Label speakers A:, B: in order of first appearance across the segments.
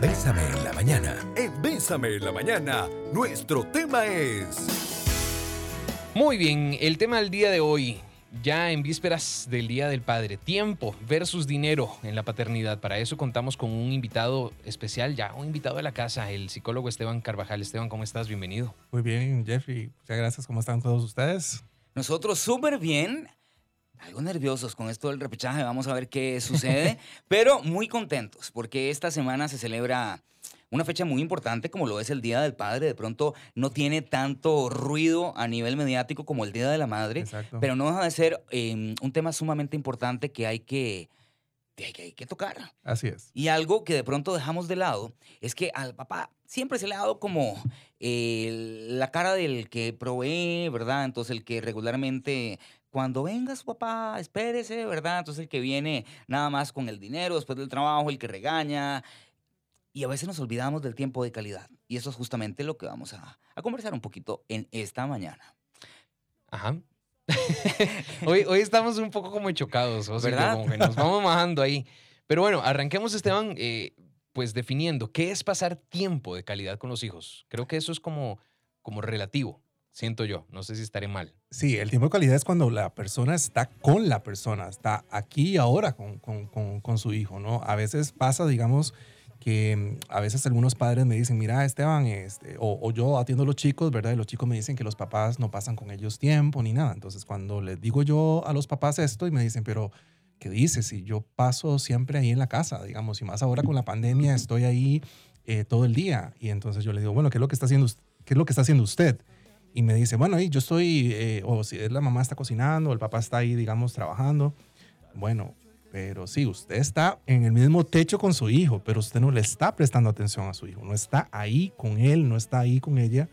A: Bésame en la mañana. En Bésame en la mañana, nuestro tema es...
B: Muy bien, el tema del día de hoy, ya en vísperas del Día del Padre, tiempo versus dinero en la paternidad. Para eso contamos con un invitado especial, ya un invitado de la casa, el psicólogo Esteban Carvajal. Esteban, ¿cómo estás? Bienvenido.
C: Muy bien, Jeffrey. Muchas gracias. ¿Cómo están todos ustedes?
D: Nosotros súper bien. Algo nerviosos con esto del repechaje, vamos a ver qué sucede, pero muy contentos porque esta semana se celebra una fecha muy importante como lo es el Día del Padre. De pronto no tiene tanto ruido a nivel mediático como el Día de la Madre,
C: Exacto.
D: pero no deja de ser eh, un tema sumamente importante que hay que, que, que hay que tocar.
C: Así es.
D: Y algo que de pronto dejamos de lado es que al papá siempre se le ha dado como eh, la cara del que provee, ¿verdad? Entonces el que regularmente, cuando venga su papá, espérese, ¿verdad? Entonces el que viene nada más con el dinero después del trabajo, el que regaña. Y a veces nos olvidamos del tiempo de calidad. Y eso es justamente lo que vamos a, a conversar un poquito en esta mañana.
B: Ajá. hoy, hoy estamos un poco como chocados, o sea,
D: ¿Verdad?
B: como que nos vamos bajando ahí. Pero bueno, arranquemos, Esteban, eh, pues definiendo qué es pasar tiempo de calidad con los hijos. Creo que eso es como, como relativo, siento yo. No sé si estaré mal.
C: Sí, el tiempo de calidad es cuando la persona está con la persona, está aquí y ahora con, con, con, con su hijo, ¿no? A veces pasa, digamos, que mm, a veces algunos padres me dicen, mira, Esteban, este, o, yo atiendo a los chicos, ¿verdad? Y los chicos me dicen que los papás no pasan con ellos tiempo ni nada. Entonces, cuando les digo yo a los papás esto y me dicen, pero, ¿qué dices? Si yo paso siempre ahí en la casa, digamos, y más ahora con la pandemia estoy ahí eh, todo el día. Y entonces yo le digo, bueno, ¿qué es lo que está haciendo, qué es lo que está haciendo usted? Y me dice, bueno, yo estoy, eh, o si la mamá está cocinando, o el papá está ahí, digamos, trabajando. Bueno, pero sí, usted está en el mismo techo con su hijo, pero usted no le está prestando atención a su hijo, no está ahí con él, no está ahí con ella,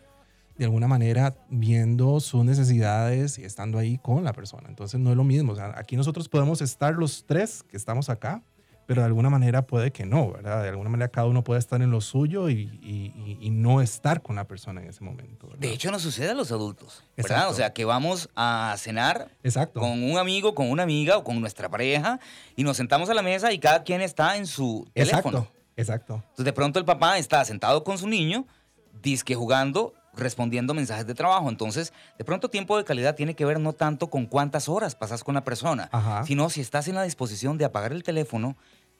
C: de alguna manera viendo sus necesidades y estando ahí con la persona. Entonces no es lo mismo. Aquí nosotros podemos estar los tres que estamos acá, pero de alguna manera puede que no, ¿verdad? De alguna manera cada uno puede estar en lo suyo y, y- y- no estar con la persona en ese momento. ¿verdad?
D: De hecho, nos sucede a los adultos, ¿verdad?
C: Exacto.
D: O sea, que vamos a cenar
C: Exacto.
D: con un amigo, con una amiga o con nuestra pareja y nos sentamos a la mesa y cada quien está en su teléfono.
C: Exacto. Exacto.
D: Entonces de pronto el papá está sentado con su niño, disque jugando, respondiendo mensajes de trabajo. Entonces, de pronto tiempo de calidad tiene que ver no tanto con cuántas horas pasas con la persona,
C: Ajá.
D: sino si estás en la disposición de apagar el teléfono,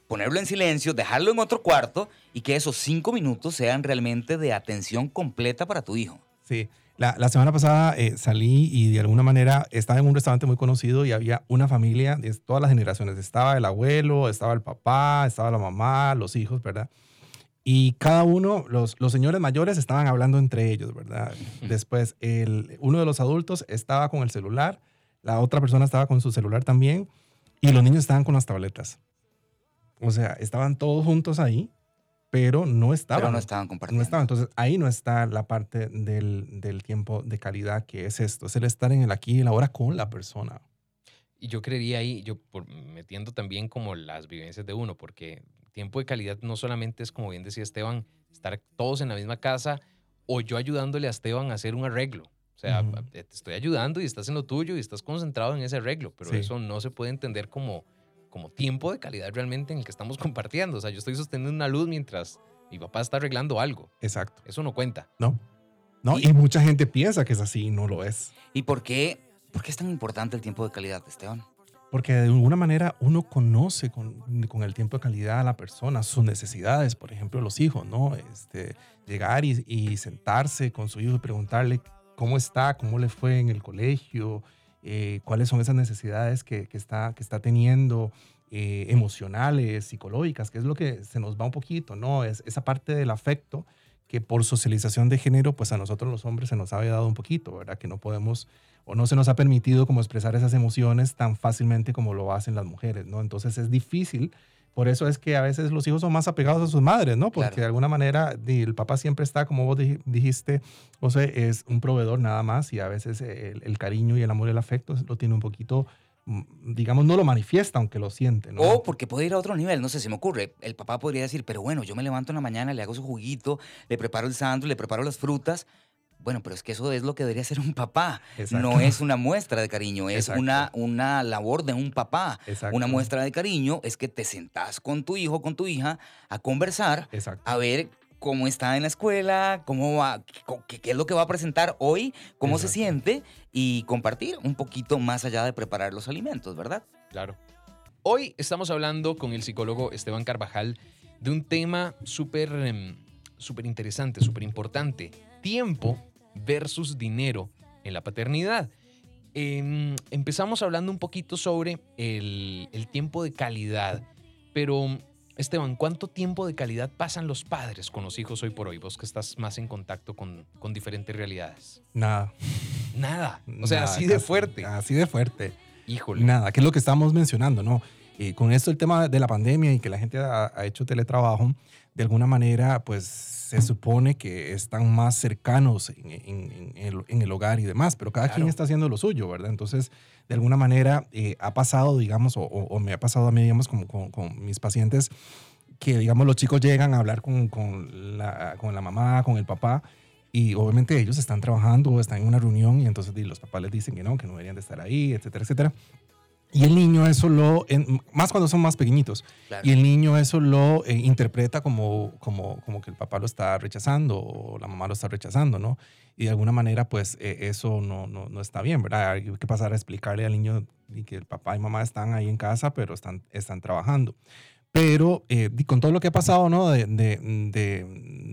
D: ponerlo en silencio, dejarlo en otro cuarto y que esos cinco minutos sean realmente de atención completa para tu hijo.
C: Sí, la, la semana pasada eh, salí y de alguna manera estaba en un restaurante muy conocido y había una familia de todas las generaciones. Estaba el abuelo, estaba el papá, estaba la mamá, los hijos, ¿verdad? Y cada uno, los, los señores mayores estaban hablando entre ellos, ¿verdad? Después, el, uno de los adultos estaba con el celular, la otra persona estaba con su celular también y los niños estaban con las tabletas. O sea, estaban todos juntos ahí, pero no estaban.
D: Pero no estaban compartiendo.
C: No estaba. Entonces ahí no está la parte del, del tiempo de calidad que es esto. Es el estar en el aquí y el ahora con la persona.
B: Y yo creería ahí, yo por- metiendo también como las vivencias de uno, porque tiempo de calidad no solamente es, como bien decía Esteban, estar todos en la misma casa o yo ayudándole a Esteban a hacer un arreglo. O sea, te estoy ayudando y estás en lo tuyo y estás concentrado en ese arreglo, pero
C: Sí.
B: eso no se puede entender como, como tiempo de calidad realmente en el que estamos compartiendo. O sea, yo estoy sosteniendo una luz mientras mi papá está arreglando algo.
C: Exacto.
B: Eso no cuenta.
C: ¿No? ¿No?
D: Y-
C: Y mucha gente piensa que es así y no lo es.
D: ¿Y por qué, por qué es tan importante el tiempo de calidad, Esteban?
C: Porque de alguna manera uno conoce con, con el tiempo de calidad a la persona, sus necesidades, por ejemplo, los hijos, ¿no? Este, llegar y, y sentarse con su hijo y preguntarle cómo está, cómo le fue en el colegio, eh, cuáles son esas necesidades que, que está, que está teniendo, eh, emocionales, psicológicas, que es lo que se nos va un poquito, ¿no? Es esa parte del afecto que por socialización de género, pues a nosotros los hombres se nos había dado un poquito, ¿verdad? Que no podemos o no se nos ha permitido como expresar esas emociones tan fácilmente como lo hacen las mujeres, ¿no? Entonces es difícil. Por eso es que a veces los hijos son más apegados a sus madres, ¿no? Porque
D: Claro.
C: de alguna manera el papá siempre está, como vos dij- dijiste, José, es un proveedor nada más y a veces el, el cariño y el amor y el afecto lo tiene un poquito, mm, digamos, no lo manifiesta, aunque lo siente, ¿no?
D: O porque puede ir a otro nivel, no sé, se me ocurre. El papá podría decir, pero bueno, yo me levanto en la mañana, le hago su juguito, le preparo el sándwich, le preparo las frutas. Bueno, pero es que eso es lo que debería ser un papá.
C: Exacto.
D: No es una muestra de cariño, es
C: Exacto.
D: una, una labor de un papá.
C: Exacto.
D: Una muestra de cariño es que te sentás con tu hijo, con tu hija, a conversar,
C: Exacto.
D: a ver cómo está en la escuela, cómo va, qué, qué es lo que va a presentar hoy, cómo se siente y compartir un poquito más allá de preparar los alimentos, ¿verdad?
B: Claro. Hoy estamos hablando con el psicólogo Esteban Carvajal de un tema súper em, súper interesante, súper importante. Tiempo versus dinero en la paternidad. Em, empezamos hablando un poquito sobre el, el tiempo de calidad, pero Esteban, ¿cuánto tiempo de calidad pasan los padres con los hijos hoy por hoy? Vos que estás más en contacto con, con diferentes realidades.
C: Nada.
B: Nada. O sea,
C: Nada,
B: así de
C: casi-
B: fuerte.
C: Así de fuerte.
B: Híjole.
C: Nada, que es lo que estamos mencionando, ¿no? Eh, con esto el tema de la pandemia y que la gente ha, ha hecho teletrabajo, de alguna manera, pues se supone que están más cercanos en, en- en el, en el hogar y demás, pero cada quien está haciendo lo suyo, ¿verdad? Entonces, de alguna manera, eh, ha pasado, digamos, o, o- o me ha pasado a mí, digamos, como con, con mis pacientes, que, digamos, los chicos llegan a hablar con, con la, con la mamá, con el papá, y obviamente ellos están trabajando o están en una reunión y entonces los papás les dicen que no, que no deberían de estar ahí, etcétera, etcétera. Y el niño eso lo, en- más cuando son más pequeñitos,
D: Claro.
C: y el niño eso lo eh, interpreta como, como, como que el papá lo está rechazando o la mamá lo está rechazando, ¿no? Y de alguna manera, pues eh, eso no, no, no está bien, ¿verdad? Hay que pasar a explicarle al niño que el papá y mamá están ahí en casa, pero están, están trabajando. Pero eh, con todo lo que ha pasado, ¿no? De, de, de,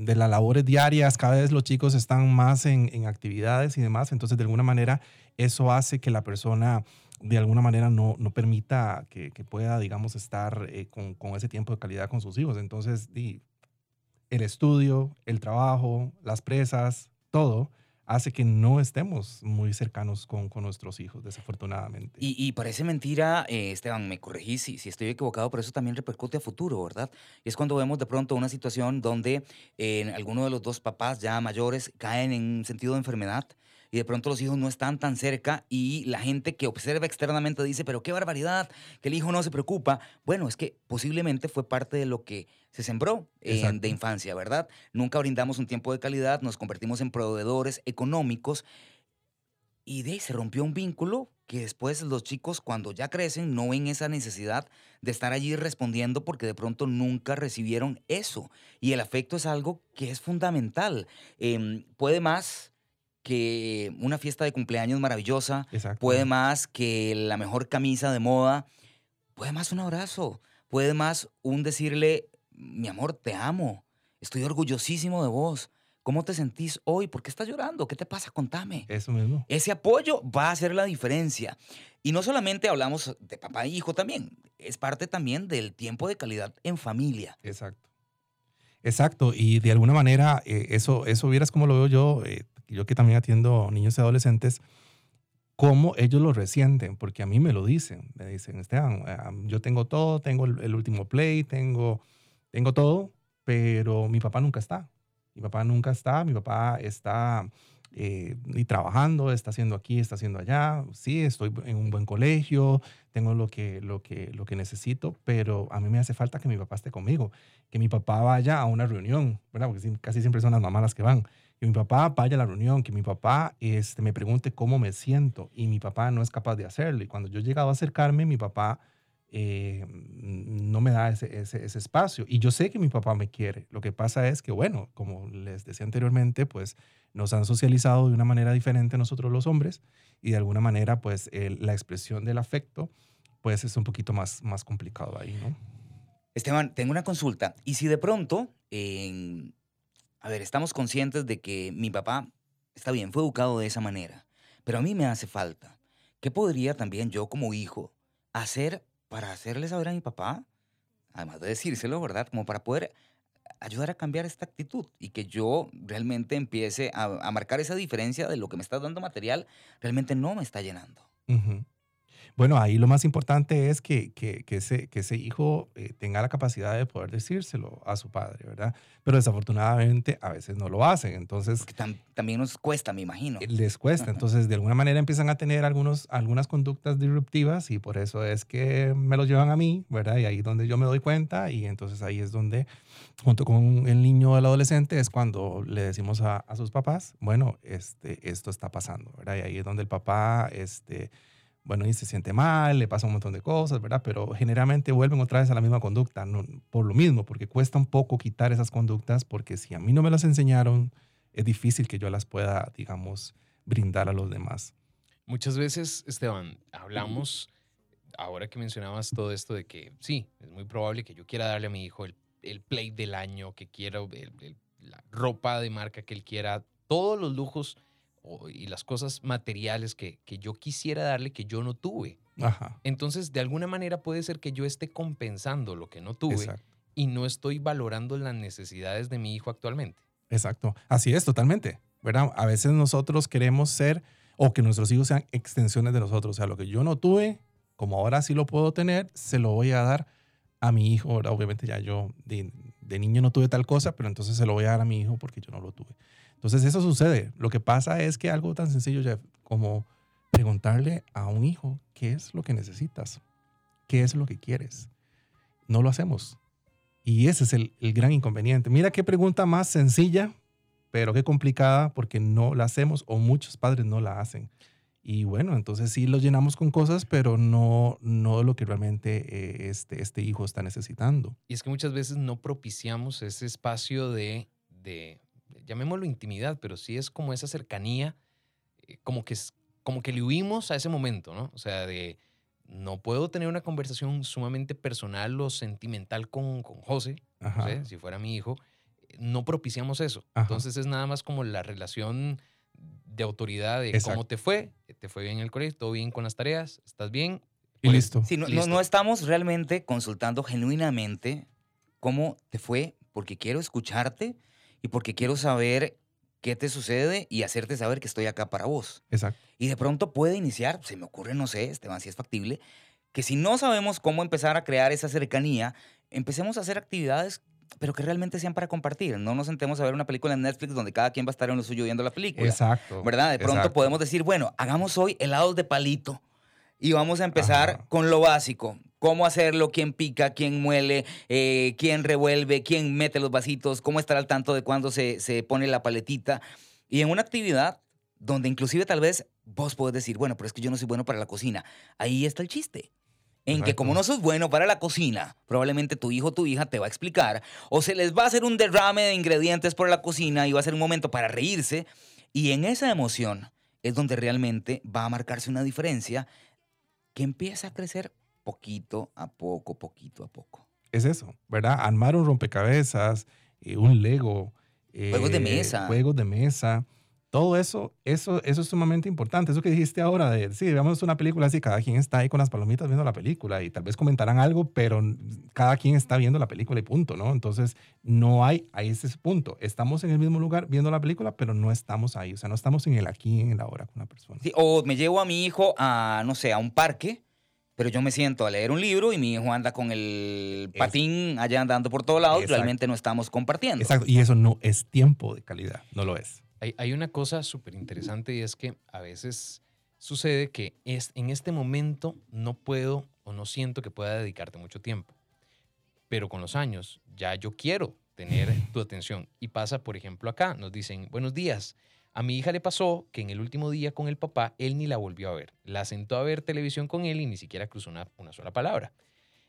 C: de las labores diarias, cada vez los chicos están más en, en actividades y demás, entonces de alguna manera eso hace que la persona de alguna manera no, no permita que, que pueda, digamos, estar eh, con, con ese tiempo de calidad con sus hijos. Entonces, el estudio, el trabajo, las presas, todo hace que no estemos muy cercanos con, con nuestros hijos, desafortunadamente.
D: Y, y parece mentira, eh, Esteban, me corregí si, si estoy equivocado, pero eso también repercute a futuro, ¿verdad? Y es cuando vemos de pronto una situación donde eh, alguno de los dos papás ya mayores caen en un sentido de enfermedad y de pronto los hijos no están tan cerca y la gente que observa externamente dice, pero qué barbaridad, que el hijo no se preocupa. Bueno, es que posiblemente fue parte de lo que se sembró eh, de infancia, ¿verdad? Nunca brindamos un tiempo de calidad, nos convertimos en proveedores económicos y de ahí se rompió un vínculo que después los chicos cuando ya crecen no ven esa necesidad de estar allí respondiendo porque de pronto nunca recibieron eso. Y el afecto es algo que es fundamental. Em, puede más que una fiesta de cumpleaños maravillosa,
C: Exacto.
D: puede más que la mejor camisa de moda, puede más un abrazo, puede más un decirle, mi amor, te amo, estoy orgullosísimo de vos. ¿Cómo te sentís hoy? ¿Por qué estás llorando? ¿Qué te pasa? Contame.
C: Eso mismo.
D: Ese apoyo va a hacer la diferencia. Y no solamente hablamos de papá e hijo también, es parte también del tiempo de calidad en familia.
C: Exacto. Exacto. Y de alguna manera, eh, eso, eso vieras como lo veo yo, eh, yo que también atiendo niños y adolescentes, cómo ellos lo resienten, porque a mí me lo dicen. Me dicen, Esteban, eh, yo tengo todo, tengo el, último play, tengo, tengo todo, pero mi papá nunca está. Mi papá nunca está, mi papá está eh, y trabajando, está haciendo aquí, está haciendo allá. Sí, estoy en un buen colegio, tengo lo que, lo que, lo que necesito, pero a mí me hace falta que mi papá esté conmigo, que mi papá vaya a una reunión, ¿verdad? Porque casi siempre son las mamás las que van. Que mi papá vaya a la reunión, que mi papá este, me pregunte cómo me siento y mi papá no es capaz de hacerlo. Y cuando yo he llegado a acercarme, mi papá eh, no me da ese, espacio. Y yo sé que mi papá me quiere. Lo que pasa es que, bueno, como les decía anteriormente, pues nos han socializado de una manera diferente nosotros los hombres y de alguna manera, pues la expresión del afecto, pues es un poquito más, más complicado ahí, ¿no?
D: Esteban, tengo una consulta. Y si de pronto, en- a ver, estamos conscientes de que mi papá, está bien, fue educado de esa manera, pero a mí me hace falta. ¿Qué podría también yo como hijo hacer para hacerle saber a mi papá? Además de decírselo, ¿verdad? Como para poder ayudar a cambiar esta actitud y que yo realmente empiece a, marcar esa diferencia de lo que me está dando material, realmente no me está llenando.
C: Ujú. Bueno, ahí lo más importante es que, que, que ese, que ese hijo eh, tenga la capacidad de poder decírselo a su padre, ¿verdad? Pero desafortunadamente a veces no lo hacen, entonces
D: tam- también nos cuesta, me imagino.
C: les cuesta. Entonces, de alguna manera empiezan a tener algunos, algunas conductas disruptivas y por eso es que me lo llevan a mí, ¿verdad? Y ahí es donde yo me doy cuenta y entonces ahí es donde, junto con el niño o el adolescente, es cuando le decimos a, a sus papás, bueno, este, esto está pasando, ¿verdad? Y ahí es donde el papá, este, bueno, y se siente mal, le pasa un montón de cosas, ¿verdad? Pero generalmente vuelven otra vez a la misma conducta, no, por lo mismo, porque cuesta un poco quitar esas conductas, porque si a mí no me las enseñaron, es difícil que yo las pueda, digamos, brindar a los demás.
B: Muchas veces, Esteban, hablamos, ahora que mencionabas todo esto de que sí, es muy probable que yo quiera darle a mi hijo el, el play del año, que quiera el- el- la ropa de marca que él quiera, todos los lujos o- y las cosas materiales que, que yo quisiera darle que yo no tuve.
C: Ajá.
B: Entonces, de alguna manera puede ser que yo esté compensando lo que no tuve
C: Exacto.
B: y no estoy valorando las necesidades de mi hijo actualmente.
C: Exacto. Así es, totalmente. ¿Verdad? A veces nosotros queremos ser o que nuestros hijos sean extensiones de nosotros. O sea, lo que yo no tuve, como ahora sí lo puedo tener, se lo voy a dar a mi hijo. ¿verdad? Obviamente ya yo de, de niño no tuve tal cosa, pero entonces se lo voy a dar a mi hijo porque yo no lo tuve. Entonces eso sucede. Lo que pasa es que algo tan sencillo, Jeff, como preguntarle a un hijo qué es lo que necesitas, qué es lo que quieres. No lo hacemos. Y ese es el, el gran inconveniente. Mira qué pregunta más sencilla, pero qué complicada porque no la hacemos o muchos padres no la hacen. Y bueno, entonces sí lo llenamos con cosas, pero no, no lo que realmente eh, este, este hijo está necesitando.
B: Y es que muchas veces no propiciamos ese espacio de, de llamémoslo intimidad, pero sí es como esa cercanía, eh, como que, como que le huimos a ese momento, ¿no? O sea, de no puedo tener una conversación sumamente personal o sentimental con, con José, no sé, si fuera mi hijo, eh, no propiciamos eso.
C: Ajá.
B: Entonces es nada más como la relación de autoridad de
C: Exacto.
B: cómo te fue, te fue bien en el colegio, todo bien con las tareas, estás bien.
C: Y
B: Pues,
C: listo.
D: Sí, no, no-
B: Listo.
D: no estamos realmente consultando genuinamente cómo te fue, porque quiero escucharte y porque quiero saber qué te sucede y hacerte saber que estoy acá para vos.
C: Exacto.
D: Y de pronto puede iniciar, se me ocurre, no sé, Esteban, si es factible, que si no sabemos cómo empezar a crear esa cercanía, empecemos a hacer actividades, pero que realmente sean para compartir. No nos sentemos a ver una película en Netflix donde cada quien va a estar en lo suyo viendo la película.
C: Exacto.
D: ¿verdad? De pronto
C: Exacto.
D: podemos decir, bueno, hagamos hoy helados de palito y vamos a empezar
C: Ajá.
D: con lo básico. Cómo hacerlo, quién pica, quién muele, eh, quién revuelve, quién mete los vasitos, cómo estar al tanto de cuándo se, se pone la paletita. Y en una actividad donde inclusive tal vez vos podés decir, bueno, pero es que yo no soy bueno para la cocina. Ahí está el chiste. En que como no sos bueno para la cocina, probablemente tu hijo o tu hija te va a explicar, o se les va a hacer un derrame de ingredientes por la cocina y va a ser un momento para reírse, y en esa emoción es donde realmente va a marcarse una diferencia que empieza a crecer poquito a poco, poquito a poco.
C: Es eso, ¿verdad? Armar un rompecabezas, eh, un Lego.
D: Juegos de
C: eh,
D: mesa.
C: Juegos de mesa. Todo eso, eso, eso es sumamente importante. Eso que dijiste ahora de, sí, veamos una película así, cada quien está ahí con las palomitas viendo la película y tal vez comentarán algo, pero cada quien está viendo la película y punto, ¿no? Entonces, no hay, ahí es ese punto. Estamos en el mismo lugar viendo la película, pero no estamos ahí. O sea, no estamos en el aquí, en el ahora con una persona.
D: Sí, o me llevo a mi hijo a, no sé, a un parque, pero yo me siento a leer un libro y mi hijo anda con el patín allá andando por todos lados, realmente no estamos compartiendo.
C: Exacto. Y eso no es tiempo de calidad, no lo es.
B: Hay, hay una cosa súper interesante y es que a veces sucede que es, en este momento no puedo o no siento que pueda dedicarte mucho tiempo. Pero con los años ya yo quiero tener tu atención. Y pasa, por ejemplo, acá, nos dicen, buenos días. A mi hija le pasó que en el último día con el papá, él ni la volvió a ver. La sentó a ver televisión con él y ni siquiera cruzó una, una sola palabra.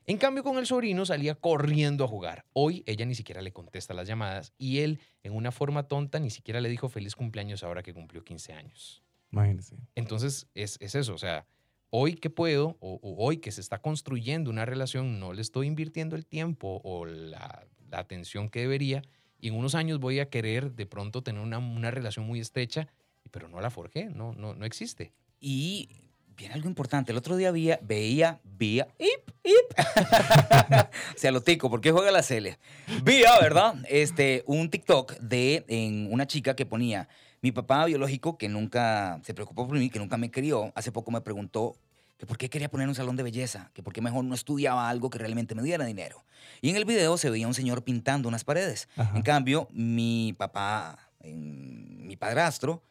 B: En cambio, con el sobrino salía corriendo a jugar. Hoy ella ni siquiera le contesta las llamadas y él, en una forma tonta, ni siquiera le dijo feliz cumpleaños ahora que cumplió 15 años.
C: Imagínense.
B: Entonces, es, es eso. O sea, hoy que puedo o, o hoy que se está construyendo una relación, no le estoy invirtiendo el tiempo o la, la atención que debería. Y en unos años voy a querer de pronto tener una, una relación muy estrecha, pero no la forjé, no, no, no existe.
D: Y viene algo importante. El otro día veía, veía, veía, ip, ip. o sea, lo tico, ¿por qué juega la Cele? Vía, ¿verdad? Este, un TikTok de en una chica que ponía, mi papá biológico, que nunca se preocupó por mí, que nunca me crió, hace poco me preguntó que por qué quería poner un salón de belleza, que por qué mejor no estudiaba algo que realmente me diera dinero. Y en el video se veía un señor pintando unas paredes.
C: Ajá.
D: En cambio, mi papá, en- mi padrastro,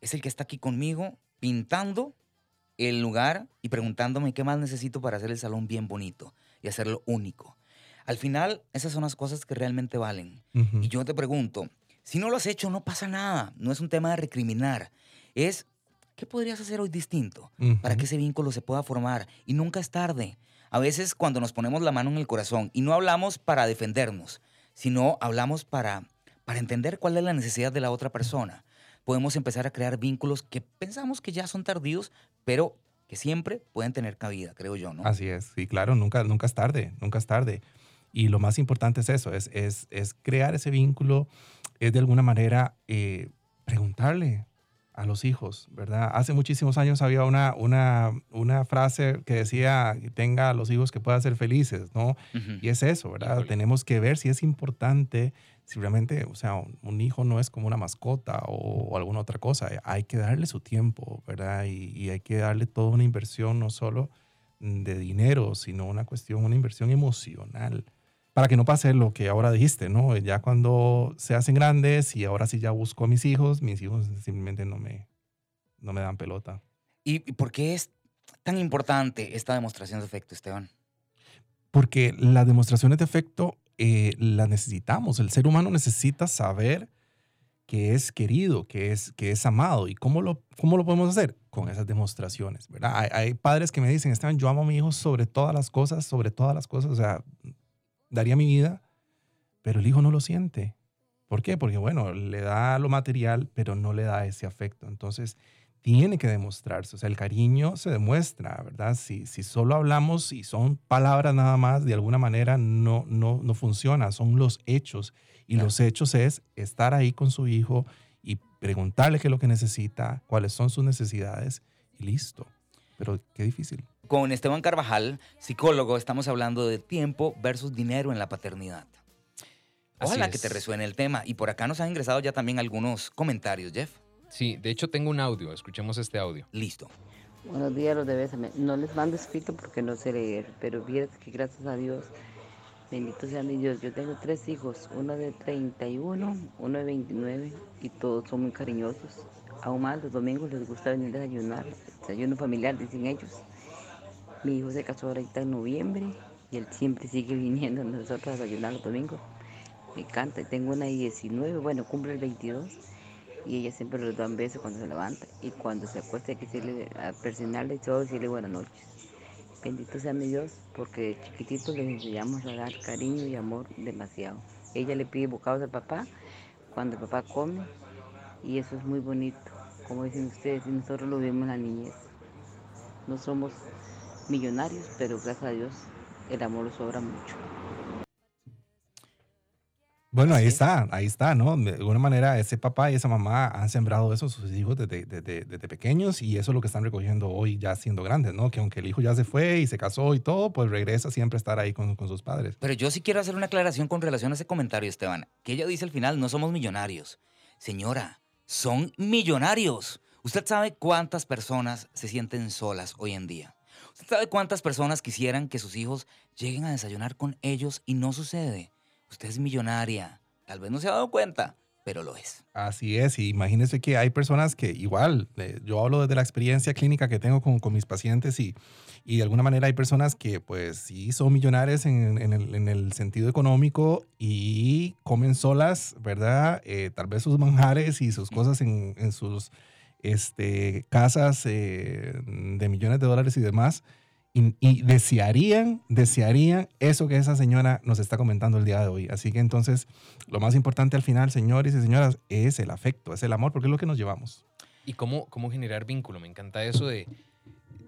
D: es el que está aquí conmigo pintando el lugar y preguntándome qué más necesito para hacer el salón bien bonito y hacerlo único. Al final, esas son las cosas que realmente valen. Y yo te pregunto, si no lo has hecho, no pasa nada. No es un tema de recriminar. Es, ¿qué podrías hacer hoy distinto para que ese vínculo se pueda formar? Y nunca es tarde. A veces cuando nos ponemos la mano en el corazón y no hablamos para defendernos, sino hablamos para, para entender cuál es la necesidad de la otra persona, podemos empezar a crear vínculos que pensamos que ya son tardíos, pero que siempre pueden tener cabida, creo yo, ¿no?
C: Así es, sí, claro, nunca, nunca es tarde, nunca es tarde. Y lo más importante es eso, es, es, es crear ese vínculo, es de alguna manera eh, preguntarle a los hijos, ¿verdad? Hace muchísimos años había una, una, una frase que decía, tenga a los hijos que puedan ser felices, ¿no? Y es eso, ¿verdad?
B: Híjole.
C: Tenemos que ver si es importante, si realmente, o sea, un, un hijo no es como una mascota o, o alguna otra cosa. Hay que darle su tiempo, ¿verdad? Y, y hay que darle toda una inversión, no solo de dinero, sino una cuestión, una inversión emocional. Para que no pase lo que ahora dijiste, ¿no? Ya cuando se hacen grandes y ahora sí ya busco a mis hijos, mis hijos simplemente no me, no me dan pelota.
D: ¿Y por qué es tan importante esta demostración de afecto, Esteban?
C: Porque las demostraciones de afecto eh, las necesitamos. El ser humano necesita saber que es querido, que es, que es amado. ¿Y cómo lo, cómo lo podemos hacer? Con esas demostraciones, ¿verdad? Hay, hay padres que me dicen, Esteban, yo amo a mi hijo sobre todas las cosas, sobre todas las cosas. O sea, daría mi vida, pero el hijo no lo siente. ¿Por qué? Porque, bueno, le da lo material, pero no le da ese afecto. Entonces, tiene que demostrarse. O sea, el cariño se demuestra, ¿verdad? Si, si solo hablamos y son palabras nada más, de alguna manera no, no, no funciona. Son los hechos. Y
D: Claro.
C: los hechos es estar ahí con su hijo y preguntarle qué es lo que necesita, cuáles son sus necesidades y listo. Pero qué difícil.
D: Con Esteban Carvajal, psicólogo, estamos hablando de tiempo versus dinero en la paternidad. Ojalá que te resuene el tema. Y por acá nos han ingresado ya también algunos comentarios, Jeff.
B: Sí, de hecho tengo un audio, escuchemos este audio.
D: Listo.
E: Buenos días, los de Bésame. No les mando escrito porque no sé leer, pero vieras que gracias a Dios, bendito sea mi Dios. Yo tengo tres hijos, uno de 31, uno de 29 y todos son muy cariñosos. Aún más, los domingos les gusta venir a desayunar, desayuno familiar, dicen ellos. Mi hijo se casó ahorita en noviembre y él siempre sigue viniendo a nosotros a desayunar los domingos. Me encanta. Tengo una de 19, bueno, cumple el 22 y ella siempre les da un beso cuando se levanta y cuando se acuesta hay que decirle, a presionarle y todo, decirle buenas noches. Bendito sea mi Dios, porque de chiquititos les enseñamos a dar cariño y amor demasiado. Ella le pide bocados al papá cuando el papá come y eso es muy bonito, como dicen ustedes, y nosotros lo vemos en la niñez. No somos millonarios, pero gracias a Dios el amor nos sobra mucho.
C: Bueno, ahí está, ahí está, ¿no? De alguna manera, ese papá y esa mamá han sembrado eso a sus hijos desde, desde- desde pequeños y eso es lo que están recogiendo hoy ya siendo grandes, ¿no? Que aunque el hijo ya se fue y se casó y todo, pues regresa siempre a estar ahí con, con sus padres.
D: Pero yo sí quiero hacer una aclaración con relación a ese comentario, Esteban. Que ella dice al final, no somos millonarios. Señora, son millonarios. Usted sabe cuántas personas se sienten solas hoy en día. Sabe cuántas personas quisieran que sus hijos lleguen a desayunar con ellos y no sucede. Usted es millonaria. Tal vez no se ha dado cuenta, pero lo es.
C: Así es, y imagínense que hay personas que igual, eh, yo hablo desde la experiencia clínica que tengo con, con mis pacientes y, y de alguna manera hay personas que pues sí son millonarias en, en el, en el sentido económico y comen solas, ¿verdad? Eh, tal vez sus manjares y sus cosas en, en sus este, casas eh, de millones de dólares y demás. Y, desearían, desearían eso que esa señora nos está comentando el día de hoy. Así que entonces, lo más importante al final, señores y señoras, es el afecto, es el amor, porque es lo que nos llevamos.
B: ¿Y cómo, cómo generar vínculo? Me encanta eso de,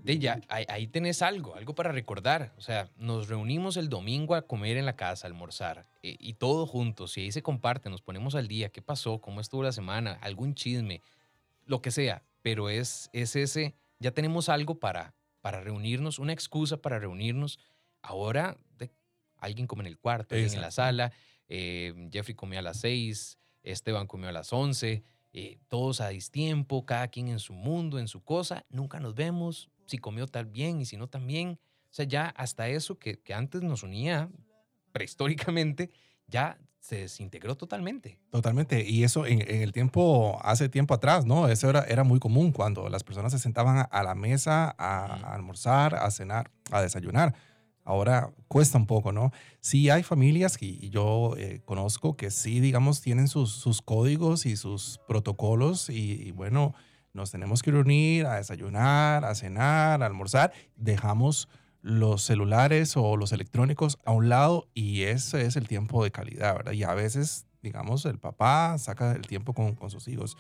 B: de ya, ahí, ahí tenés algo, algo para recordar. O sea, nos reunimos el domingo a comer en la casa, almorzar, eh, y todos juntos, y ahí se comparte, nos ponemos al día, qué pasó, cómo estuvo la semana, algún chisme, lo que sea, pero es, es ese, ya tenemos algo para, para reunirnos, una excusa para reunirnos. Ahora de- alguien come en el cuarto, alguien en la sala, eh, Jeffrey comió a las seis, Esteban comió a las once, eh, todos a distiempo, cada quien en su mundo, en su cosa, nunca nos vemos, si comió tal bien y si no también. O sea, ya hasta eso que, que antes nos unía prehistóricamente, ya se desintegró totalmente.
C: Totalmente. Y eso en, en el tiempo, hace tiempo atrás, ¿no? Eso era, era muy común cuando las personas se sentaban a, la mesa a, almorzar, a cenar, a desayunar. Ahora cuesta un poco, ¿no? Sí hay familias que yo eh, conozco que sí, digamos, tienen sus, sus códigos y sus protocolos y, y bueno, nos tenemos que reunir a desayunar, a cenar, a almorzar. Dejamos los celulares o los electrónicos a un lado y ese es el tiempo de calidad, ¿verdad? Y a veces, digamos, el papá saca el tiempo con, con sus hijos.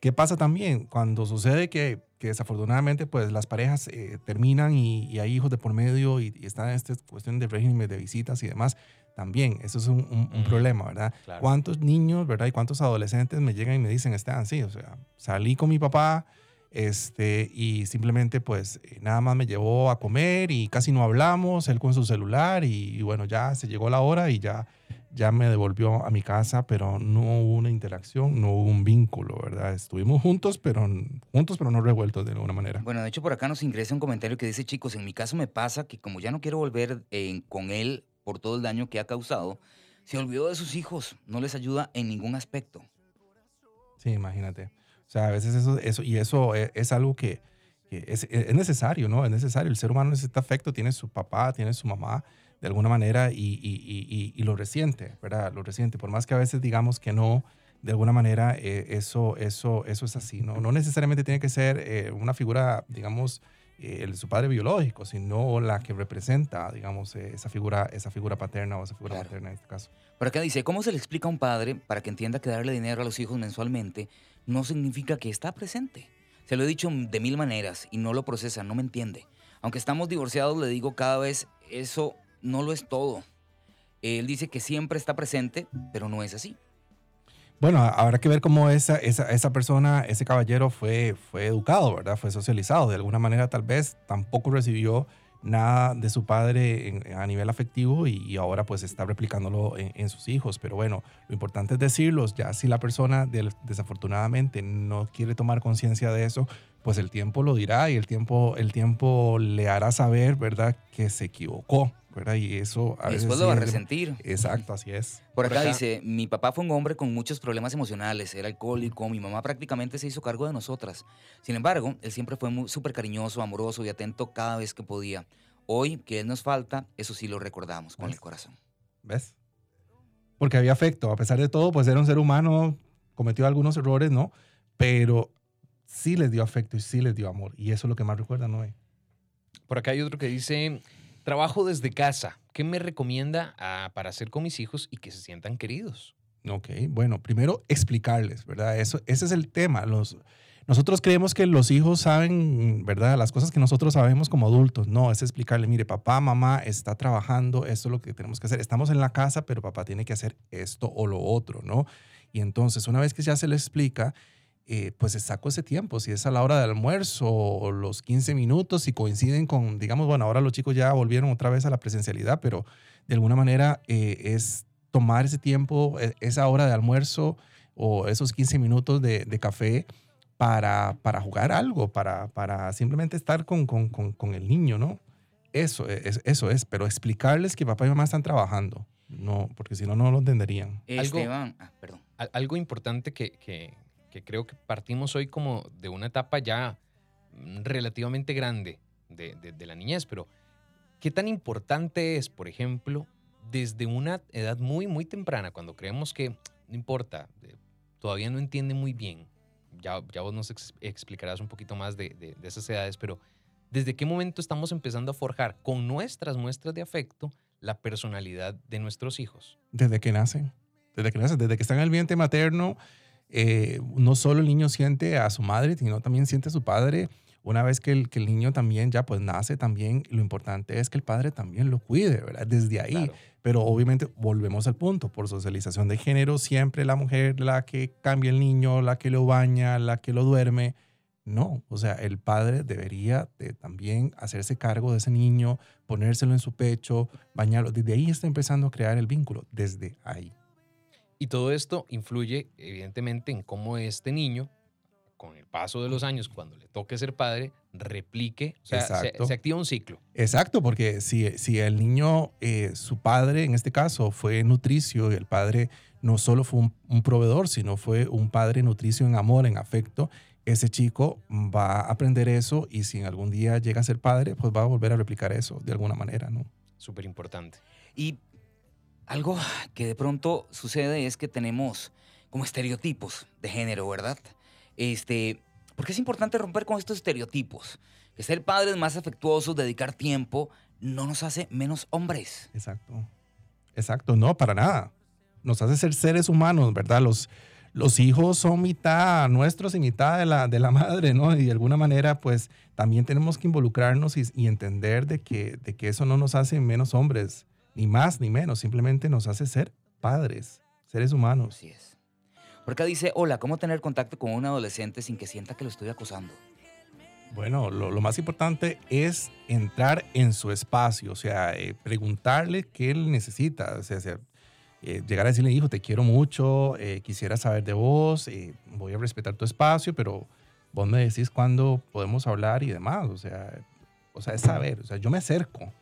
C: ¿Qué pasa también? Cuando sucede que, que desafortunadamente pues las parejas eh, terminan y, y hay hijos de por medio y, y está esta cuestión de régimen de visitas y demás, también eso es un, un- problema, ¿verdad?
B: Claro.
C: ¿Cuántos niños, verdad? Y cuántos adolescentes me llegan y me dicen, Esteban, sí, o sea, salí con mi papá este, y simplemente pues eh, nada más me llevó a comer y casi no hablamos, él con su celular y, y bueno, ya se llegó la hora y ya, ya me devolvió a mi casa, pero no hubo una interacción, no hubo un vínculo, ¿verdad? Estuvimos juntos, pero juntos, pero no revueltos de alguna manera.
D: Bueno, de hecho por acá nos ingresa un comentario que dice, chicos, en mi caso me pasa que como ya no quiero volver eh, con él por todo el daño que ha causado, se olvidó de sus hijos, no les ayuda en ningún aspecto.
C: Sí, imagínate. O sea, a veces eso, eso y eso es, es algo que, que es, es necesario, ¿no? Es necesario. El ser humano necesita afecto, tiene su papá, tiene su mamá, de alguna manera, y, y, y, y- y lo resiente, ¿verdad? Lo resiente. Por más que a veces digamos que no, de alguna manera, eh, eso, eso, eso es así, ¿no? No necesariamente tiene que ser eh, una figura, digamos, eh, el, su padre biológico, sino la que representa, digamos, eh, esa figura, esa figura paterna o esa figura
D: Claro.
C: materna en este caso.
D: Por acá dice, ¿cómo se le explica a un padre para que entienda que darle dinero a los hijos mensualmente no significa que está presente? Se lo he dicho de mil maneras y no lo procesa, no me entiende. Aunque estamos divorciados, le digo cada vez, eso no lo es todo. Él dice que siempre está presente, pero no es así.
C: Bueno, habrá que ver cómo esa, esa, esa persona, ese caballero fue, fue educado, ¿verdad? Fue socializado. De alguna manera tal vez tampoco recibió nada de su padre a nivel afectivo y, ahora pues está replicándolo en, sus hijos. Pero bueno, lo importante es decirlos. Ya si la persona del- desafortunadamente no quiere tomar conciencia de eso, pues el tiempo lo dirá y el tiempo, el tiempo le hará saber, ¿verdad? Que se equivocó, ¿verdad? Y eso a veces...
D: Después lo va a resentir.
C: Exacto, así es.
D: Por
B: Por
D: acá
B: acá-
D: dice, mi papá fue un hombre con muchos problemas emocionales, era alcohólico, mi mamá prácticamente se hizo cargo de nosotras. Sin embargo, él siempre fue muy- súper cariñoso, amoroso y atento cada vez que podía. Hoy, que él nos falta, eso sí lo recordamos con
C: ¿Ves?
D: el corazón.
C: ¿Ves? Porque había afecto. A pesar de todo, pues era un ser humano, cometió algunos errores, ¿no? Pero sí les dio afecto y sí les dio amor. Y eso es lo que más recuerda, ¿no?
B: Por acá hay otro que dice, trabajo desde casa. ¿Qué me recomienda ah, para hacer con mis hijos y que se sientan queridos?
C: Ok, bueno, primero explicarles, ¿verdad? Eso, ese es el tema. Los, nosotros creemos que los hijos saben, ¿verdad? Las cosas que nosotros sabemos como adultos. No, es explicarle, mire, papá, mamá está trabajando, esto es lo que tenemos que hacer. Estamos en la casa, pero papá tiene que hacer esto o lo otro, ¿no? Y entonces, una vez que ya se le explica, eh, pues se sacó ese tiempo, si es a la hora del almuerzo o los 15 minutos, si coinciden con, digamos, bueno, ahora los chicos ya volvieron otra vez a la presencialidad, pero de alguna manera eh, es tomar ese tiempo, e- esa hora de almuerzo o esos 15 minutos de, de café para, para jugar algo, para, para simplemente estar con, con, con, con el niño, ¿no? Eso es, eso es, pero explicarles que papá y mamá están trabajando, no, porque si no, no lo entenderían.
B: Algo-
D: Esteban, ah, perdón.
B: Algo importante que, que- que creo que partimos hoy como de una etapa ya relativamente grande de, de- de la niñez, pero ¿qué tan importante es, por ejemplo, desde una edad muy, muy temprana, cuando creemos que no importa, todavía no entiende muy bien, ya, ya vos nos ex- explicarás un poquito más de, de- de esas edades, pero ¿desde qué momento estamos empezando a forjar con nuestras muestras de afecto la personalidad de nuestros hijos?
C: Desde que nacen, desde que nacen, desde que están en el vientre materno, eh, no solo el niño siente a su madre, sino también siente a su padre. Una vez que el, que el niño también ya pues nace, también lo importante es que el padre también lo cuide, ¿verdad? Desde ahí.
B: Claro.
C: Pero obviamente volvemos al punto, por socialización de género, siempre la mujer la que cambia el niño, la que lo baña, la que lo duerme. No, o sea, el padre debería de también hacerse cargo de ese niño, ponérselo en su pecho, bañarlo. Desde ahí está empezando a crear el vínculo, desde ahí.
B: Y todo esto influye, evidentemente, en cómo este niño con el paso de los años, cuando le toque ser padre, replique, o sea, se,
C: Exacto.
B: se activa un ciclo.
C: Exacto, porque si, si el niño, eh, su padre en este caso fue nutricio y el padre no solo fue un, un proveedor, sino fue un padre nutricio en amor, en afecto, ese chico va a aprender eso y si en algún día llega a ser padre, pues va a volver a replicar eso de alguna manera, ¿no?
B: Súper importante.
D: Y algo que de pronto sucede es que tenemos como estereotipos de género, ¿verdad? Este, porque es importante romper con estos estereotipos. Que ser padres más afectuosos, dedicar tiempo, no nos hace menos hombres.
C: Exacto. Exacto, no, para nada. Nos hace ser seres humanos, ¿verdad? Los, los hijos son mitad nuestros y mitad de la, de la madre, ¿no? Y de alguna manera, pues también tenemos que involucrarnos y, y entender de que, de que eso no nos hace menos hombres, ni más ni menos, simplemente nos hace ser padres, seres humanos.
D: Así es. Por acá dice, hola, ¿cómo tener contacto con un adolescente sin que sienta que lo estoy acosando?
C: Bueno, lo, lo más importante es entrar en su espacio, o sea, eh, preguntarle qué él necesita, o sea, o sea, eh, llegar a decirle, hijo, te quiero mucho, eh, quisiera saber de vos, eh, voy a respetar tu espacio, pero vos me decís cuándo podemos hablar y demás, o sea, o sea, es saber, o sea, yo me acerco.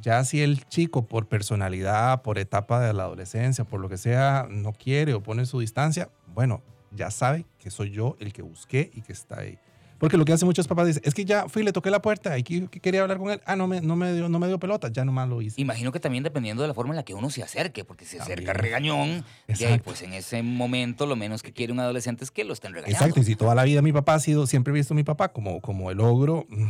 C: Ya si el chico por personalidad, por etapa de la adolescencia, por lo que sea, no quiere o pone su distancia, bueno, ya sabe que soy yo el que busqué y que está ahí. Porque lo que hacen muchos papás dicen, es que ya fui, le toqué la puerta y que, que quería hablar con él. Ah, no me, no, me dio, no me dio pelota, ya nomás lo hice.
D: Imagino que también dependiendo de la forma en la que uno se acerque, porque si se acerca regañón, y ahí, pues en ese momento lo menos que quiere un adolescente es que lo estén regañando.
C: Exacto, y si toda la vida mi papá ha sido, siempre he visto a mi papá como, como el ogro, mm,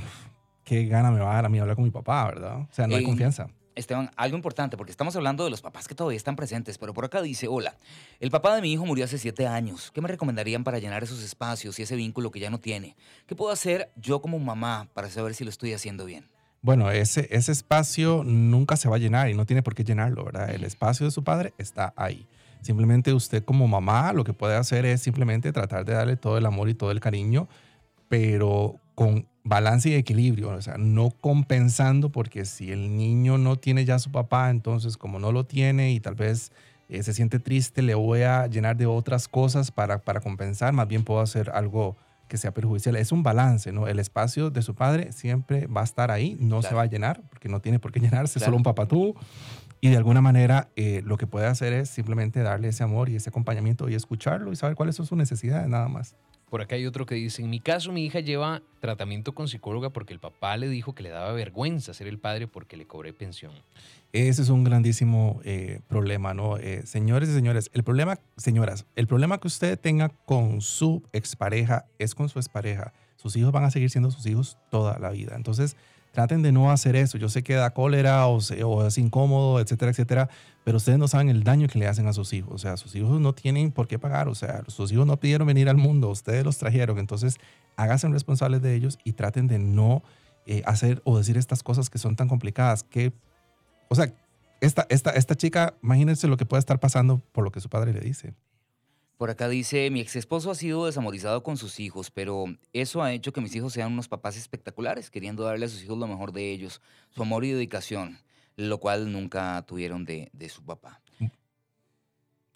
C: qué gana me va a dar a mí hablar con mi papá, ¿verdad? O sea, no hay confianza.
D: Esteban, algo importante, porque estamos hablando de los papás que todavía están presentes, pero por acá dice, hola, el papá de mi hijo murió hace siete años. ¿Qué me recomendarían para llenar esos espacios y ese vínculo que ya no tiene? ¿Qué puedo hacer yo como mamá para saber si lo estoy haciendo bien?
C: Bueno, ese, ese espacio nunca se va a llenar y no tiene por qué llenarlo, ¿verdad? El espacio de su padre está ahí. Simplemente usted como mamá lo que puede hacer es simplemente tratar de darle todo el amor y todo el cariño, pero con balance y equilibrio, o sea, no compensando porque si el niño no tiene ya a su papá, entonces como no lo tiene y tal vez eh, se siente triste, le voy a llenar de otras cosas para, para compensar, más bien puedo hacer algo que sea perjudicial. Es un balance, ¿no? El espacio de su padre siempre va a estar ahí, no se va a llenar, porque no tiene por qué llenarse,
D: Claro.
C: solo un papatú. Y de alguna manera eh, lo que puede hacer es simplemente darle ese amor y ese acompañamiento y escucharlo y saber cuáles son sus necesidades, nada más.
B: Por acá hay otro que dice, en mi caso mi hija lleva tratamiento con psicóloga porque el papá le dijo que le daba vergüenza ser el padre porque le cobré pensión.
C: Ese es un grandísimo eh, problema, ¿no? Eh, señores y señores, el problema, señoras, el problema que usted tenga con su expareja es con su expareja. Sus hijos van a seguir siendo sus hijos toda la vida. Entonces, traten de no hacer eso. Yo sé que da cólera o, es incómodo, etcétera, etcétera, pero ustedes no saben el daño que le hacen a sus hijos. O sea, sus hijos no tienen por qué pagar. O sea, sus hijos no pidieron venir al mundo, ustedes los trajeron. Entonces, háganse responsables de ellos y traten de no eh, hacer o decir estas cosas que son tan complicadas. Que, o sea, esta, esta, esta chica, imagínense lo que puede estar pasando por lo que su padre le dice.
D: Por acá dice, mi ex esposo ha sido desamorizado con sus hijos, pero eso ha hecho que mis hijos sean unos papás espectaculares, queriendo darle a sus hijos lo mejor de ellos, su amor y dedicación, lo cual nunca tuvieron de, su papá.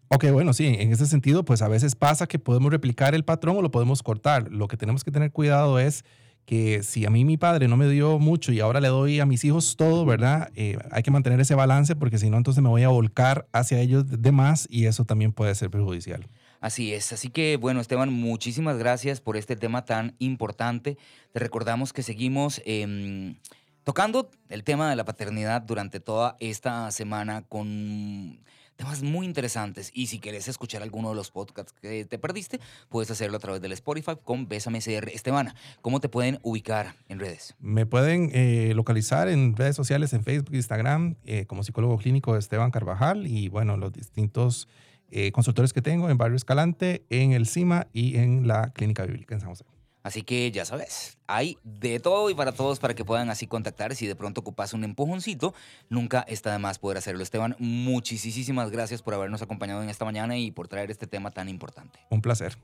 C: Ok, bueno, sí, en ese sentido, pues a veces pasa que podemos replicar el patrón o lo podemos cortar. Lo que tenemos que tener cuidado es que si a mí mi padre no me dio mucho y ahora le doy a mis hijos todo, ¿verdad? Eh, hay que mantener ese balance porque si no, entonces me voy a volcar hacia ellos de más y eso también puede ser perjudicial.
D: Así es, así que bueno Esteban, muchísimas gracias por este tema tan importante. Te recordamos que seguimos em, tocando el tema de la paternidad durante toda esta semana con temas muy interesantes y si quieres escuchar alguno de los podcasts que te perdiste, puedes hacerlo a través del Spotify con Bésame CR. Esteban, ¿cómo te pueden ubicar en redes?
C: Me pueden eh, localizar en redes sociales, en Facebook, Instagram, eh, como psicólogo clínico Esteban Carvajal y bueno, los distintos eh, consultores que tengo en Barrio Escalante, en el CIMA y en la Clínica Bíblica en San José.
D: Así que ya sabes, hay de todo y para todos para que puedan así contactar. Si de pronto ocupas un empujoncito, nunca está de más poder hacerlo. Esteban, muchísimas gracias por habernos acompañado en esta mañana y por traer este tema tan importante.
C: Un placer.